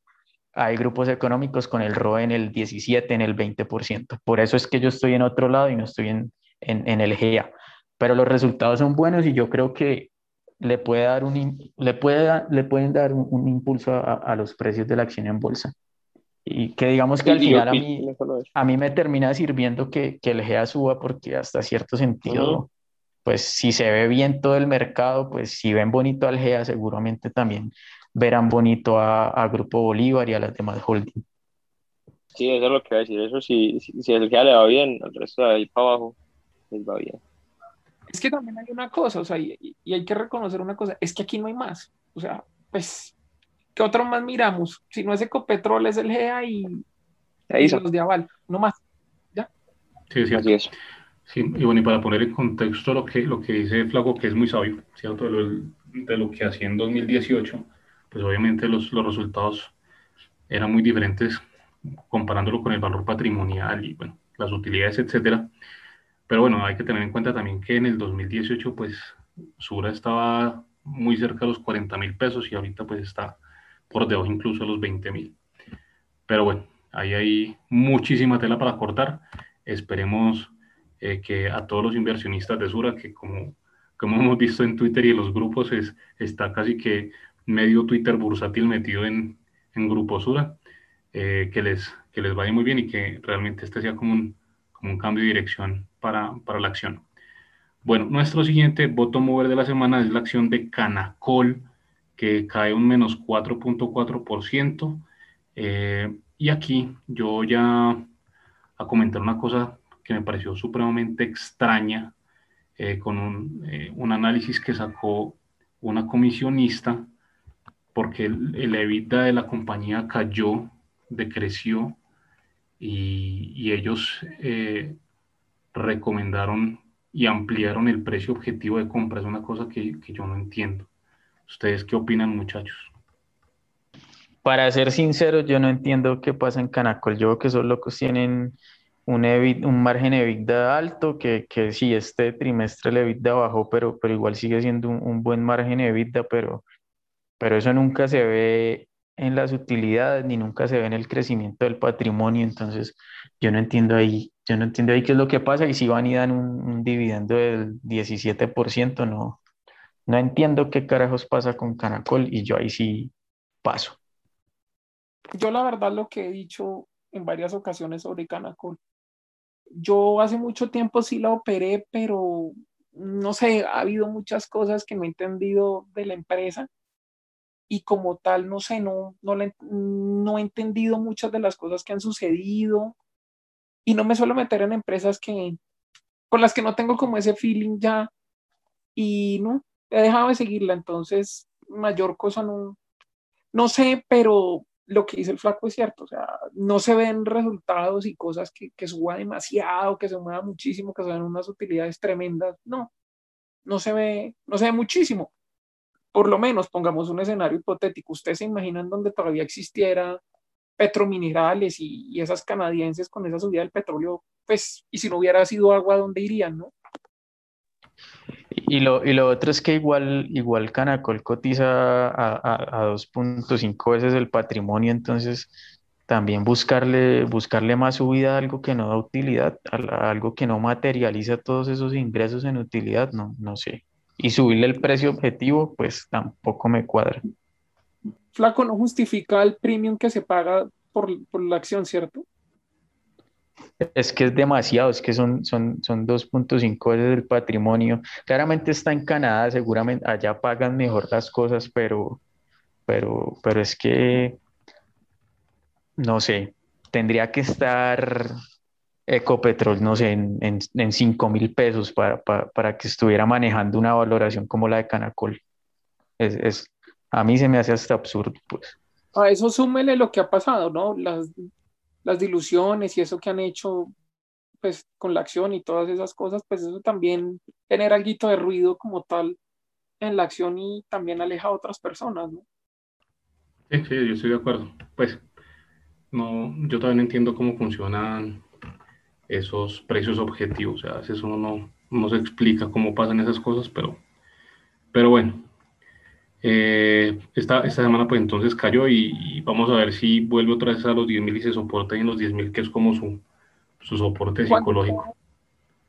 [SPEAKER 3] Hay grupos económicos con el ROE en el 17, en el 20%. Por eso es que yo estoy en otro lado y no estoy en, en, en el GEA. Pero los resultados son buenos y yo creo que le, puede dar un, le, puede, le pueden dar un, un impulso a, a, los precios de la acción en bolsa. Y que digamos que al final a mí, a mí me termina sirviendo que, que el GEA suba porque hasta cierto sentido, uh -huh. pues si se ve bien todo el mercado, pues si ven bonito al GEA, seguramente también verán bonito a, a Grupo Bolívar y a las demás holding.
[SPEAKER 6] Sí, eso es lo que voy a decir. Eso si, si, si el GEA le va bien, el resto de ahí para abajo les va bien.
[SPEAKER 5] Es que también hay una cosa, o sea, y, y hay que reconocer una cosa, es que aquí no hay más. O sea, pues ¿Qué otro más miramos? Si no es Ecopetrol, es el GEA y, y los de Aval, no más. ¿Ya?
[SPEAKER 2] Sí, sí. Así es. Sí, y bueno, y para poner en contexto lo que, lo que dice Flaco, que es muy sabio, ¿cierto? De lo, de lo que hacía en 2018, pues obviamente los, los resultados eran muy diferentes comparándolo con el valor patrimonial y, bueno, las utilidades, etcétera. Pero bueno, hay que tener en cuenta también que en el 2018, pues, Sura estaba muy cerca de los 40 mil pesos y ahorita pues está por debajo incluso de los 20 mil. Pero bueno, ahí hay muchísima tela para cortar. Esperemos eh, que a todos los inversionistas de Sura, que como, como hemos visto en Twitter y en los grupos, es, está casi que medio Twitter bursátil metido en, en Grupo Sura, eh, que, les, que les vaya muy bien y que realmente este sea como un, como un cambio de dirección para, para la acción. Bueno, nuestro siguiente voto mover de la semana es la acción de Canacol, que cae un menos 4.4%. Eh, y aquí yo voy a, comentar una cosa que me pareció supremamente extraña eh, con un, eh, un, análisis que sacó una comisionista porque el, el de la compañía cayó, decreció y, y ellos eh, recomendaron y ampliaron el precio objetivo de compra. Es una cosa que, que yo no entiendo. ¿Ustedes qué opinan, muchachos?
[SPEAKER 3] Para ser sincero, yo no entiendo qué pasa en Canacol. Yo creo que esos locos tienen un, EBIT, un margen EBITDA alto, que, que sí, este trimestre el EBITDA bajó, pero, pero igual sigue siendo un, un buen margen EBITDA, pero, pero eso nunca se ve en las utilidades ni nunca se ve en el crecimiento del patrimonio. Entonces, yo no entiendo ahí, yo no entiendo ahí qué es lo que pasa y si van y dan un, un dividendo del 17%, no, no entiendo qué carajos pasa con Canacol y yo ahí sí paso.
[SPEAKER 5] Yo la verdad lo que he dicho en varias ocasiones sobre Canacol, yo hace mucho tiempo sí la operé, pero no sé, ha habido muchas cosas que no he entendido de la empresa y como tal, no sé, no, no, le, no he entendido muchas de las cosas que han sucedido y no me suelo meter en empresas que con las que no tengo como ese feeling ya y no, he dejado de seguirla, entonces mayor cosa no, no sé, pero lo que dice el flaco es cierto, o sea, no se ven resultados y cosas que, que suba demasiado, que se mueva muchísimo, que se ven unas utilidades tremendas, no, no se ve, no se ve muchísimo. Por lo menos, pongamos un escenario hipotético, ¿ustedes se imaginan donde todavía existiera petrominerales y, y esas canadienses con esa subida del petróleo, pues, y si no hubiera sido agua, ¿dónde irían, no?
[SPEAKER 3] Y lo, y lo otro es que igual, igual Canacol cotiza a, a, a 2.5 veces el patrimonio, entonces también buscarle, buscarle más subida a algo que no da utilidad, a, algo que no materializa todos esos ingresos en utilidad, no, no sé. Y subirle el precio objetivo, pues tampoco me cuadra.
[SPEAKER 5] Flaco no justifica el premium que se paga por, por la acción, ¿cierto?
[SPEAKER 3] Es que es demasiado, es que son, son, son 2.5 veces el patrimonio. Claramente está en Canadá, seguramente allá pagan mejor las cosas, pero, pero, pero es que, no sé, tendría que estar Ecopetrol, no sé, en, en, en 5 mil pesos para, para, para, que estuviera manejando una valoración como la de Canacol. Es, es, a mí se me hace hasta absurdo, pues.
[SPEAKER 5] A eso súmele lo que ha pasado, ¿no? Las las diluciones y eso que han hecho pues con la acción y todas esas cosas, pues eso también genera algo de ruido como tal en la acción y también aleja a otras personas, ¿no?
[SPEAKER 2] Sí, sí, yo estoy de acuerdo. Pues no, yo también entiendo cómo funcionan esos precios objetivos. O sea, a veces uno no, no se explica cómo pasan esas cosas, pero, pero bueno. Eh, esta, esta semana pues entonces cayó y, vamos a ver si vuelve otra vez a los 10.000 y se soporta en los 10.000, que es como su, su soporte psicológico.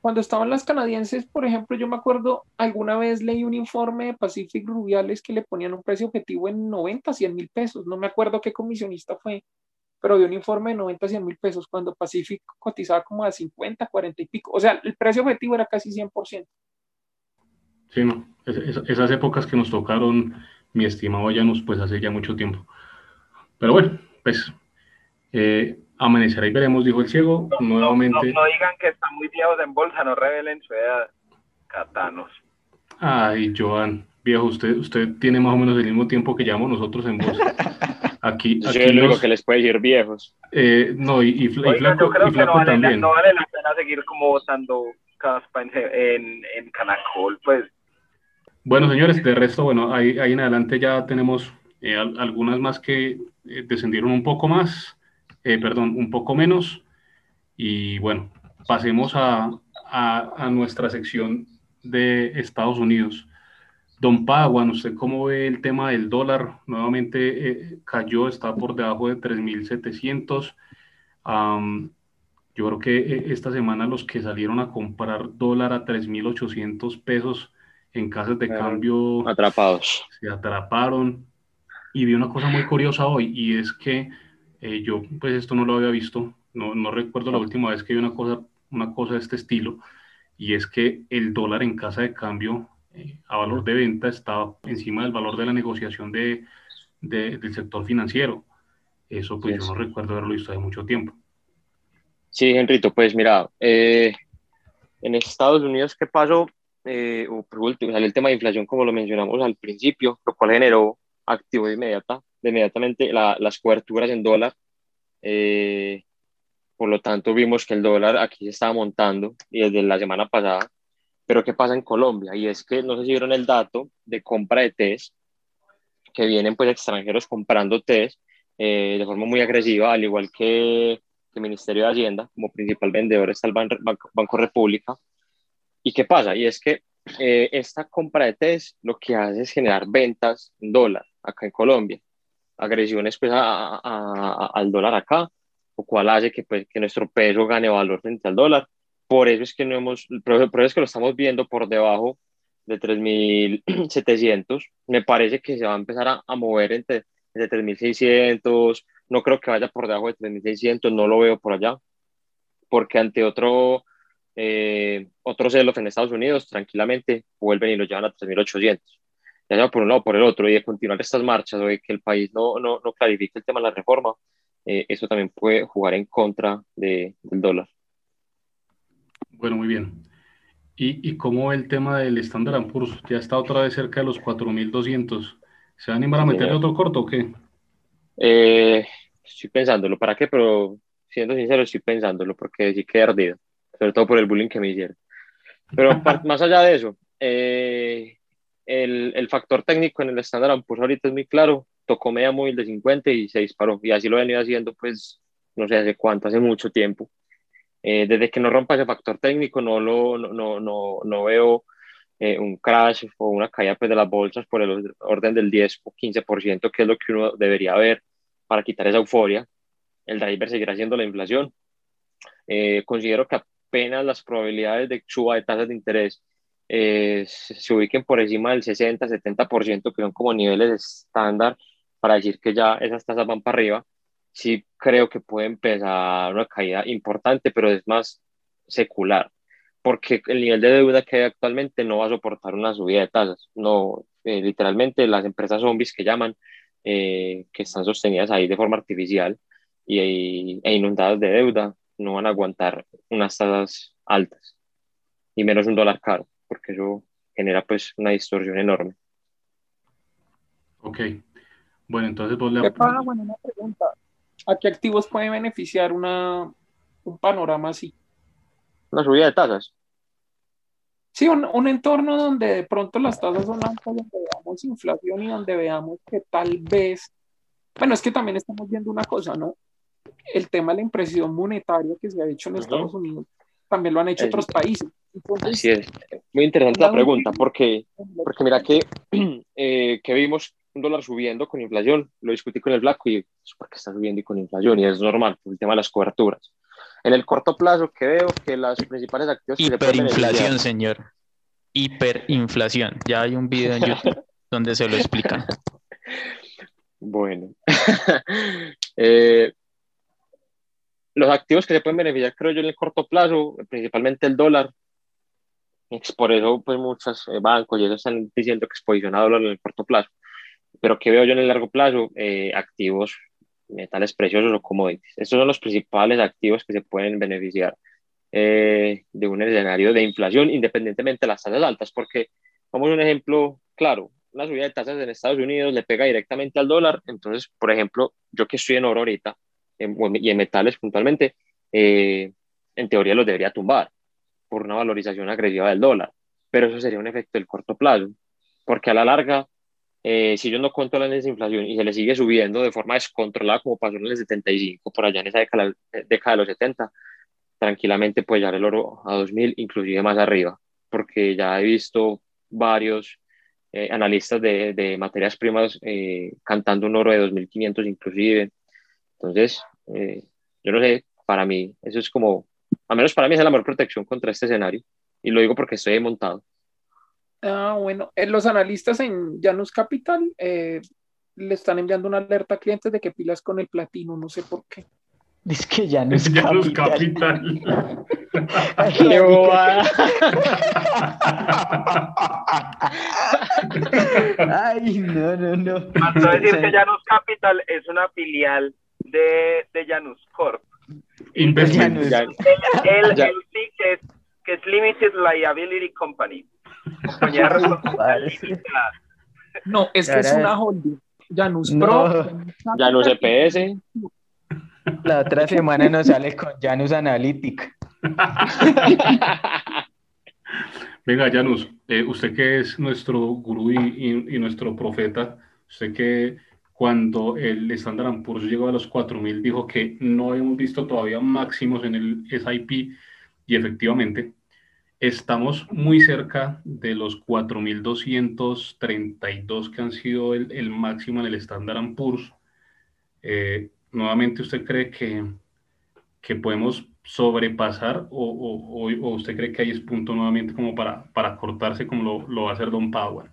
[SPEAKER 5] Cuando estaban las canadienses, por ejemplo, yo me acuerdo, alguna vez leí un informe de Pacific Rubiales que le ponían un precio objetivo en 90, 100 mil pesos. No me acuerdo qué comisionista fue, pero dio un informe de 90, 100 mil pesos cuando Pacific cotizaba como a 50, 40 y pico. O sea, el precio objetivo era casi 100%.
[SPEAKER 2] Sí, no. Esas épocas que nos tocaron, mi estimado Llanos, pues hace ya mucho tiempo. Pero bueno, pues eh, amanecerá y veremos, dijo el ciego. nuevamente.
[SPEAKER 7] No, digan que están muy viejos en bolsa, no revelen su edad. Catanos.
[SPEAKER 2] Ay, Joan, viejo, usted, usted tiene más o menos el mismo tiempo que llevamos nosotros en bolsa. Aquí,
[SPEAKER 6] aquí Yo lo que les puede decir viejos.
[SPEAKER 2] Eh, no, y, y, flaco, yo creo que
[SPEAKER 7] no vale, también. no vale la pena seguir como votando caspa en, en, en Canacol, pues.
[SPEAKER 2] Bueno, señores, de resto, bueno, ahí, en adelante ya tenemos eh, algunas más que eh, descendieron un poco más, eh, perdón, un poco menos. Y bueno, pasemos a, a, nuestra sección de Estados Unidos. Don Paguan, ¿usted cómo ve el tema del dólar? Nuevamente cayó, está por debajo de 3.700. yo creo que esta semana los que salieron a comprar dólar a 3.800 pesos en casas de cambio
[SPEAKER 6] atrapados.
[SPEAKER 2] Se atraparon. Y vi una cosa muy curiosa hoy, y es que eh, yo, pues esto no lo había visto, no, no recuerdo la última vez que vi una cosa, una cosa de este estilo, y es que el dólar en casa de cambio eh, a valor de venta estaba encima del valor de la negociación de, del sector financiero. Eso pues yo no recuerdo haberlo visto hace mucho tiempo.
[SPEAKER 6] Sí, Henrito, pues mira, eh, en Estados Unidos, ¿qué pasó? Eh, o por último, sale el tema de inflación como lo mencionamos al principio, lo cual generó activo de inmediata, de inmediatamente las coberturas en dólar. Eh, por lo tanto, vimos que el dólar aquí se estaba montando y desde la semana pasada. Pero ¿qué pasa en Colombia? Y es que no sé si vieron el dato de compra de test, que vienen pues extranjeros comprando test eh, de forma muy agresiva, al igual que el Ministerio de Hacienda, como principal vendedor está el Banco, Banco República. ¿Y qué pasa? Y es que eh, esta compra de test lo que hace es generar ventas en dólar acá en Colombia, agresiones pues a, a, al dólar acá, lo cual hace que, pues, que nuestro peso gane valor frente al dólar. Por eso es que no hemos, por eso es que lo estamos viendo por debajo de 3.700. Me parece que se va a empezar a, a mover entre, entre 3.600. No creo que vaya por debajo de 3.600, no lo veo por allá. Porque ante otro, eh, otros celos en Estados Unidos tranquilamente vuelven y lo llevan a 3.800. Ya sea por un lado o por el otro, y de continuar estas marchas o de que el país no, no, no clarifique el tema de la reforma, eh, eso también puede jugar en contra de, del dólar.
[SPEAKER 2] Bueno, muy bien. ¿Y, y cómo el tema del Standard Poor's? Ya está otra vez cerca de los 4.200. ¿Se va a animar a meterle otro corto o qué?
[SPEAKER 6] Eh, estoy pensándolo. ¿Para qué? Pero siendo sincero, estoy pensándolo porque sí que ardido sobre todo por el bullying que me hicieron. Pero más allá de eso, eh, el, el, factor técnico en el estándar pues ahorita es muy claro, tocó media móvil de 50 y se disparó, y así lo he venido haciendo pues no sé hace cuánto, hace mucho tiempo. Eh, desde que no rompa ese factor técnico no, lo, no, no, no, veo eh, un crash o una caída pues, de las bolsas por el orden del 10 o 15%, que es lo que uno debería ver para quitar esa euforia. El driver seguirá siendo la inflación. considero que apenas las probabilidades de suba de tasas de interés eh, se ubiquen por encima del 60-70%, que son como niveles estándar para decir que ya esas tasas van para arriba, sí creo que puede empezar una caída importante, pero es más secular, porque el nivel de deuda que hay actualmente no va a soportar una subida de tasas. No, eh, literalmente las empresas zombies que llaman, eh, que están sostenidas ahí de forma artificial y, e inundadas de deuda, no van a aguantar unas tasas altas y menos un dólar caro, porque eso genera pues una distorsión enorme.
[SPEAKER 2] Ok. Bueno, entonces vos le...
[SPEAKER 5] ¿Qué pasa? Bueno, una pregunta. ¿A qué activos puede beneficiar una, un panorama así?
[SPEAKER 6] Una subida de tasas.
[SPEAKER 5] Sí, un, un, entorno donde de pronto las tasas son altas, donde veamos inflación y donde veamos que tal vez, bueno, es que también estamos viendo una cosa, ¿no? El tema de la impresión monetaria que se ha hecho en uh -huh. Estados Unidos, también lo han hecho es, otros países.
[SPEAKER 6] Entonces, así es. Muy interesante la pregunta, porque, porque mira que, eh, que vimos un dólar subiendo con inflación, lo discutí con el Blanco y es porque está subiendo y con inflación y es normal por el tema de las coberturas. En el corto plazo que veo que las principales activos...
[SPEAKER 3] Hiperinflación, señor. Hiperinflación. Ya hay un video en YouTube donde se lo explican.
[SPEAKER 6] Bueno. eh, los activos que se pueden beneficiar, creo yo, en el corto plazo, principalmente el dólar. Por eso, pues, muchos bancos y ellos están diciendo que es posicionado dólar en el corto plazo. Pero que veo yo en el largo plazo? Eh, activos metales preciosos o commodities. Estos son los principales activos que se pueden beneficiar eh, de un escenario de inflación independientemente de las tasas altas, porque vamos a un ejemplo claro, una subida de tasas en Estados Unidos le pega directamente al dólar, entonces, por ejemplo, yo que estoy en oro ahorita en, y en metales puntualmente, eh, en teoría los debería tumbar por una valorización agresiva del dólar, pero eso sería un efecto del corto plazo, porque a la larga eh, si ellos no controlan esa inflación y se le sigue subiendo de forma descontrolada como pasó en el 75, por allá en esa década, década de los 70, tranquilamente puede llegar el oro a 2000, inclusive más arriba, porque ya he visto varios eh, analistas de, de, materias primas eh, cantando un oro de 2500 inclusive. Entonces, eh, yo no sé, para mí, eso es como, al menos para mí es la mejor protección contra este escenario, y lo digo porque estoy montado.
[SPEAKER 5] Ah, bueno, eh, los analistas en Janus Capital eh, le están enviando una alerta a clientes de que pilas con el platino, no sé por qué.
[SPEAKER 3] Es que Janus
[SPEAKER 2] Janus
[SPEAKER 3] Capital.
[SPEAKER 2] Capital.
[SPEAKER 3] Qué bobada. Ay, no, no, no.
[SPEAKER 7] Pasó a decir que Janus Capital es una filial de, de Janus Corp.
[SPEAKER 2] Investment.
[SPEAKER 7] El, el, el sí que es, que es Limited Liability Company. Compañía de.
[SPEAKER 5] No, es que es una holding. Janus
[SPEAKER 3] No.
[SPEAKER 5] Pro.
[SPEAKER 6] Janus EPS,
[SPEAKER 3] La otra semana nos sale con Janus Analytic.
[SPEAKER 2] Venga, Janus, eh, usted que es nuestro gurú y, y- y nuestro profeta, usted que cuando el Standard Poor's llegó a los 4.000 dijo que no hemos visto todavía máximos en el SIP y efectivamente estamos muy cerca de los 4.232 que han sido el, el máximo en el Standard Poor's. Eh, nuevamente, ¿usted cree que, que podemos sobrepasar o, o- usted cree que ahí es punto nuevamente como para, para cortarse como lo, lo va a hacer Don Powell?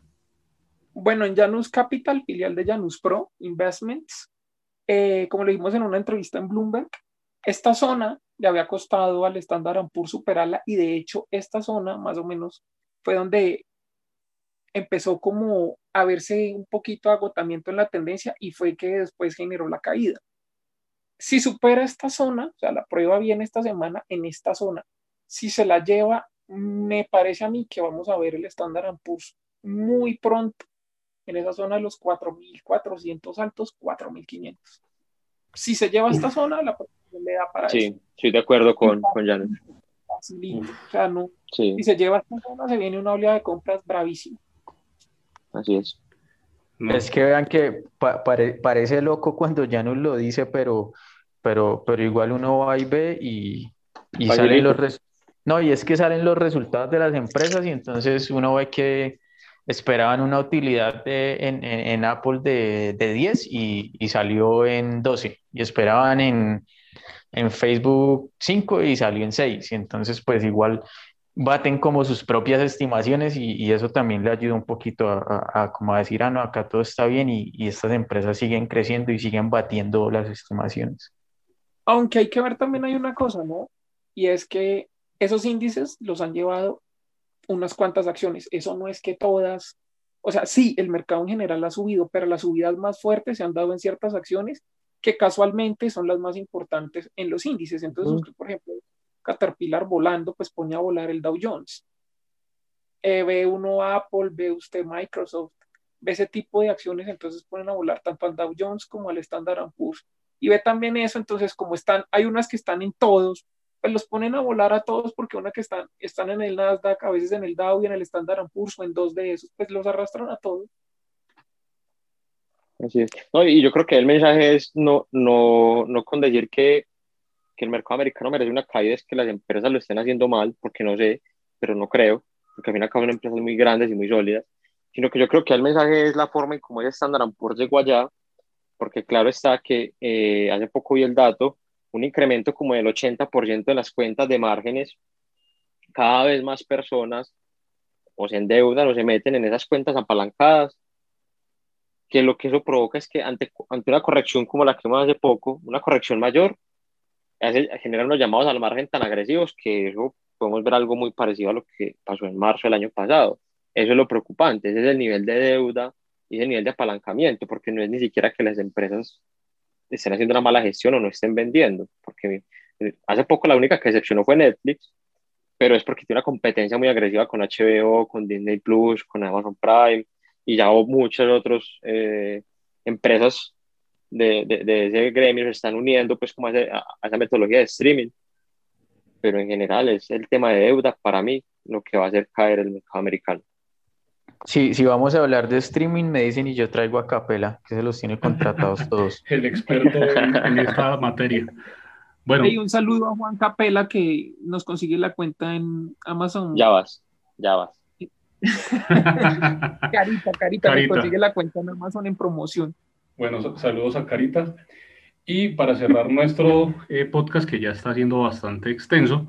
[SPEAKER 5] Bueno, en Janus Capital, filial de Janus Pro Investments, eh, como le dijimos en una entrevista en Bloomberg, esta zona le había costado al Standard Poor's superarla y de hecho esta zona más o menos fue donde empezó como a verse un poquito de agotamiento en la tendencia y fue que después generó la caída. Si supera esta zona, o sea, la prueba bien esta semana en esta zona, si se la lleva, me parece a mí que vamos a ver el Standard Poor's muy pronto en esa zona de los 4.400 altos, 4.500. Si se lleva a esta zona, la protección le da para
[SPEAKER 6] sí,
[SPEAKER 5] eso.
[SPEAKER 6] estoy de acuerdo con, con Janus.
[SPEAKER 5] Facilito. O sea, no,
[SPEAKER 6] Sí,
[SPEAKER 5] si se lleva a esta zona, se viene una oleada de compras bravísima.
[SPEAKER 6] así es.
[SPEAKER 2] No.
[SPEAKER 3] Es que vean que pa- pare- parece loco cuando Janus lo dice, pero, pero, pero igual uno va y ve y, y salen los res- No, y es que salen los resultados de las empresas y entonces uno ve que esperaban una utilidad en, Apple de, de 10 y, y salió en 12 y esperaban en, en Facebook 5 y salió en 6 y entonces pues igual baten como sus propias estimaciones y, y eso también le ayuda un poquito a, a- a decir, ah, no, acá todo está bien y, y estas empresas siguen creciendo y siguen batiendo las estimaciones.
[SPEAKER 5] Aunque hay que ver también hay una cosa, ¿no? Y es que esos índices los han llevado unas cuantas acciones. Eso no es que todas, o sea, sí, el mercado en general ha subido, pero las subidas más fuertes se han dado en ciertas acciones que casualmente son las más importantes en los índices. Entonces,
[SPEAKER 3] Ujú.
[SPEAKER 5] usted, por ejemplo, Caterpillar volando, pues pone a volar el Dow Jones. Eh, ve uno Apple, ve usted Microsoft, ve ese tipo de acciones, entonces ponen a volar tanto al Dow Jones como al Standard Poor's. y ve también eso, entonces como están, hay unas que están en todos, pues los ponen a volar a todos porque una que están, están en el Nasdaq, a veces en el Dow y en el Standard Poor's o en dos de esos, pues los arrastran a todos.
[SPEAKER 6] Así es. No, y yo creo que el mensaje es no, no, no con decir que, que el mercado americano merece una caída, es que las empresas lo estén haciendo mal, porque no sé, pero no creo, porque al fin y al cabo son empresas muy grandes y muy sólidas, sino que yo creo que el mensaje es la forma en cómo ese Standard Poor's llegó allá, porque claro está que eh, hace poco vi el dato, un incremento como del 80% de las cuentas de márgenes, cada vez más personas o se endeudan o se meten en esas cuentas apalancadas, que lo que eso provoca es que ante, ante una corrección como la que vimos hace poco, una corrección mayor, hace, genera unos llamados al margen tan agresivos que eso podemos ver algo muy parecido a lo que pasó en marzo del año pasado. Eso es lo preocupante, ese es el nivel de deuda y el nivel de apalancamiento, porque no es ni siquiera que las empresas estén haciendo una mala gestión o no estén vendiendo, porque eh, hace poco la única que excepcionó fue Netflix, pero es porque tiene una competencia muy agresiva con HBO, con Disney Plus, con Amazon Prime, y ya muchas otras eh, empresas de, de, ese gremio se están uniendo pues como a, a, esa metodología de streaming. Pero en general es el tema de deuda para mí lo que va a hacer caer el mercado americano.
[SPEAKER 3] Sí, si vamos a hablar de streaming, me dicen y yo traigo a Capela, que se los tiene contratados todos.
[SPEAKER 2] el experto en, esta materia. Bueno.
[SPEAKER 5] Y un saludo a Juan Capela que nos consigue la cuenta en Amazon.
[SPEAKER 6] Ya vas, ya vas.
[SPEAKER 5] carita, carita, me consigue la cuenta en Amazon en promoción.
[SPEAKER 2] Bueno, saludos a Carita. Y para cerrar nuestro eh, podcast, que ya está siendo bastante extenso,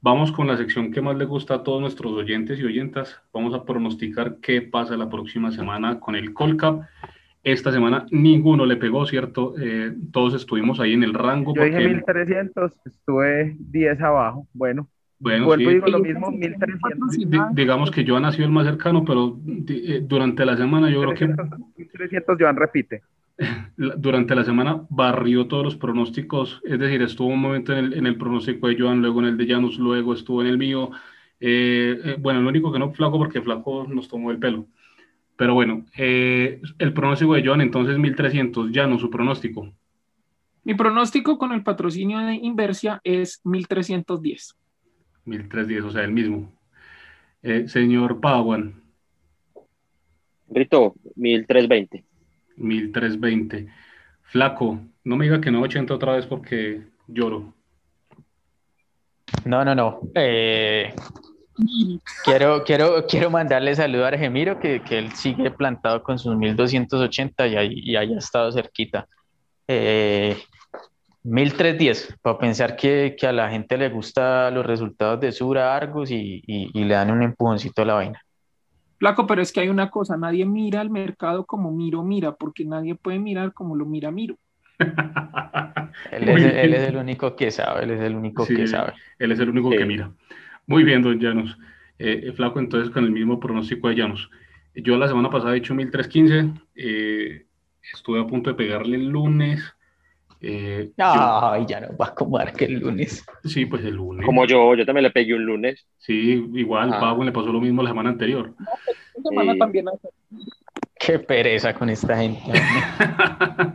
[SPEAKER 2] vamos con la sección que más le gusta a todos nuestros oyentes y oyentas. Vamos a pronosticar qué pasa la próxima semana con el Colcap. Esta semana ninguno le pegó, ¿cierto? Eh, todos estuvimos ahí en el rango.
[SPEAKER 4] Yo dije 1300, estuve 10 abajo. Bueno,
[SPEAKER 2] bueno, sí. lo mismo, digamos que Joan ha sido el más cercano, pero eh, durante la semana yo creo que...
[SPEAKER 4] 1300 Joan repite.
[SPEAKER 2] Durante la semana barrió todos los pronósticos, es decir, estuvo un momento en el, en el pronóstico de Joan, luego en el de Janus, luego estuvo en el mío. Eh, eh, bueno, lo único que no Flaco, porque Flaco nos tomó el pelo. Pero bueno, el pronóstico de Joan, entonces 1300, Janus, su pronóstico.
[SPEAKER 5] Mi pronóstico con el patrocinio de Inversia es 1310.
[SPEAKER 2] 1310, o sea, el mismo. Eh, señor Padawan.
[SPEAKER 6] Grito, 1320.
[SPEAKER 2] 1320. Flaco, no me diga que no 80 otra vez porque lloro.
[SPEAKER 3] No, no, no. Eh, quiero, quiero, quiero mandarle saludo a Argemiro, que, que él sigue plantado con sus 1280 y, ahí, y haya estado cerquita. Eh, 1310, para pensar que, que, a la gente le gusta los resultados de Sura, Argos y, y, le dan un empujoncito a la vaina.
[SPEAKER 5] Flaco, pero es que hay una cosa, nadie mira al mercado como Miro mira, porque nadie puede mirar como lo mira Miro.
[SPEAKER 3] él, es, él, es, el único que sabe, él es el único que sabe.
[SPEAKER 2] Él es el único que mira. Muy bien, don Llanos. Eh, Flaco, entonces con el mismo pronóstico de Llanos. Yo la semana pasada he hecho 1315, eh, estuve a punto de pegarle el lunes,
[SPEAKER 3] eh, Ay, ya no va a acomodar que el lunes.
[SPEAKER 2] Sí, pues el lunes.
[SPEAKER 6] Como yo, yo también le pegué un lunes.
[SPEAKER 2] Sí, igual, ah. le pasó lo mismo la semana anterior.
[SPEAKER 5] semana también.
[SPEAKER 3] Qué pereza con esta gente.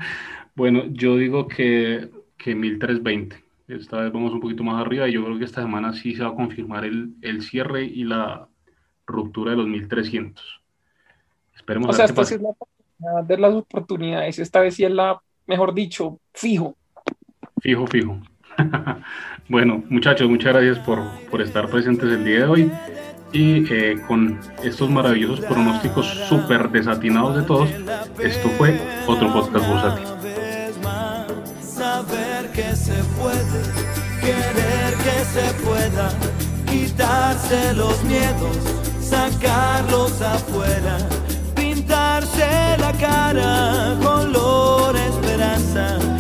[SPEAKER 2] bueno, yo digo que, que 1320. Esta vez vamos un poquito más arriba y yo creo que esta semana sí se va a confirmar el, el cierre y la ruptura de los 1300.
[SPEAKER 5] Esperemos o sea, esta sí es la de las oportunidades. Esta vez sí es la mejor dicho, fijo.
[SPEAKER 2] Fijo, fijo. bueno, muchachos, muchas gracias por, por, estar presentes el día de hoy y eh, con estos maravillosos pronósticos súper desatinados de todos, esto fue otro podcast bursátil.
[SPEAKER 1] Saber que se puede, querer que se pueda, quitarse los miedos, sacarlos afuera, pintarse la cara casa.